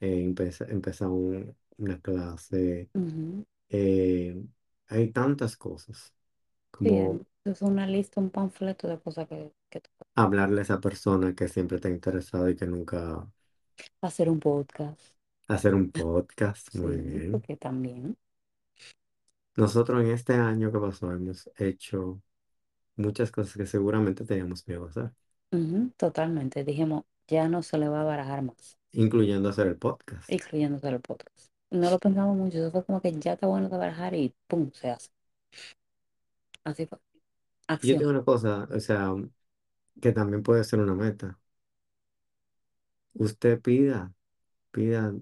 eh, empeza- empezar un- una clase, ujú. eh, hay tantas cosas, Sí, como es una lista, un panfleto de cosas que, que tú puedes hablarle a esa persona que siempre te ha interesado y que nunca hacer un podcast. Hacer un podcast, muy Sí, bien. porque también. Nosotros en este año que pasó hemos hecho muchas cosas que seguramente teníamos miedo a hacer, Ujú, totalmente. Dijimos, ya no se le va a barajar más, incluyendo hacer el podcast. incluyéndose el podcast. No lo pensamos mucho, eso fue como que ya está bueno de barajar y pum, se hace. Así fue. Y yo Acción. tengo una cosa, o sea, que también puede ser una meta. Usted pida, pida,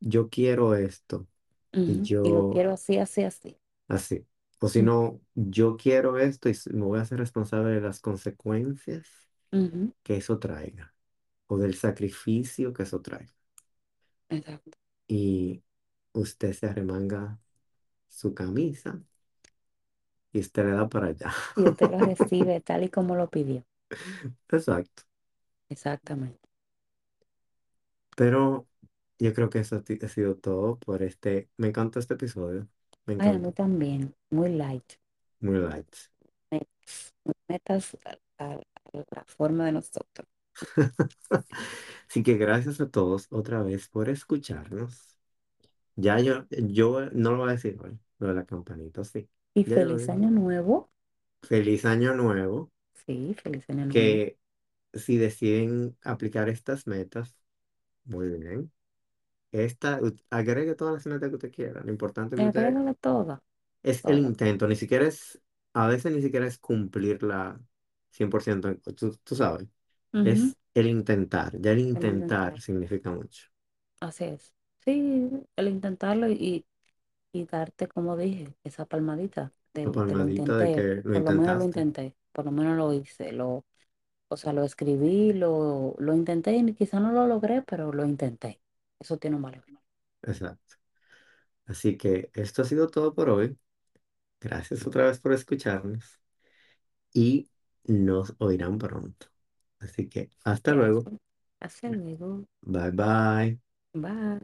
yo quiero esto y Ujú, Y lo yo quiero así, así, así. así. O si no, yo quiero esto y s- me voy a hacer responsable de las consecuencias ujú, que eso traiga o del sacrificio que eso traiga. Exacto. Y usted se arremanga su camisa y usted le da para allá. Y usted lo recibe tal y como lo pidió. Exacto. Exactamente. Pero yo creo que eso ha ti- ha sido todo por este. Me encantó este episodio. Me Ay, a mí encantó. también. Muy light. Muy light. Metas, metas a, a- a la forma de nosotros. Así que gracias a todos otra vez por escucharnos. Ya yo, yo no lo voy a decir hoy, lo de la campanita, sí. Y Ya yo lo feliz dije. año nuevo. Feliz año nuevo. Sí, feliz año nuevo. Que si deciden aplicar estas metas, muy bien. Esta, u- agregue todas las metas que usted quiera. Lo importante es que usted Agrégale es el intento, ni siquiera es, a veces ni siquiera es cumplirla 100%, tú, tú sabes. Ujú, Es el intentar. Ya el El intentar intentar. significa mucho. Así es. Sí, el intentarlo y, y darte, como dije, esa palmadita La del, lo palmadita de intenté. que lo Por lo menos lo intentaste. intenté. Por lo menos lo hice. Lo, o sea, lo escribí, lo, lo intenté y quizá no lo logré, pero lo intenté. Eso tiene un valor. Exacto. Así que esto ha sido todo por hoy. Gracias otra vez por escucharnos y nos oirán pronto. Así que hasta luego. Hasta luego. Bye bye. Bye.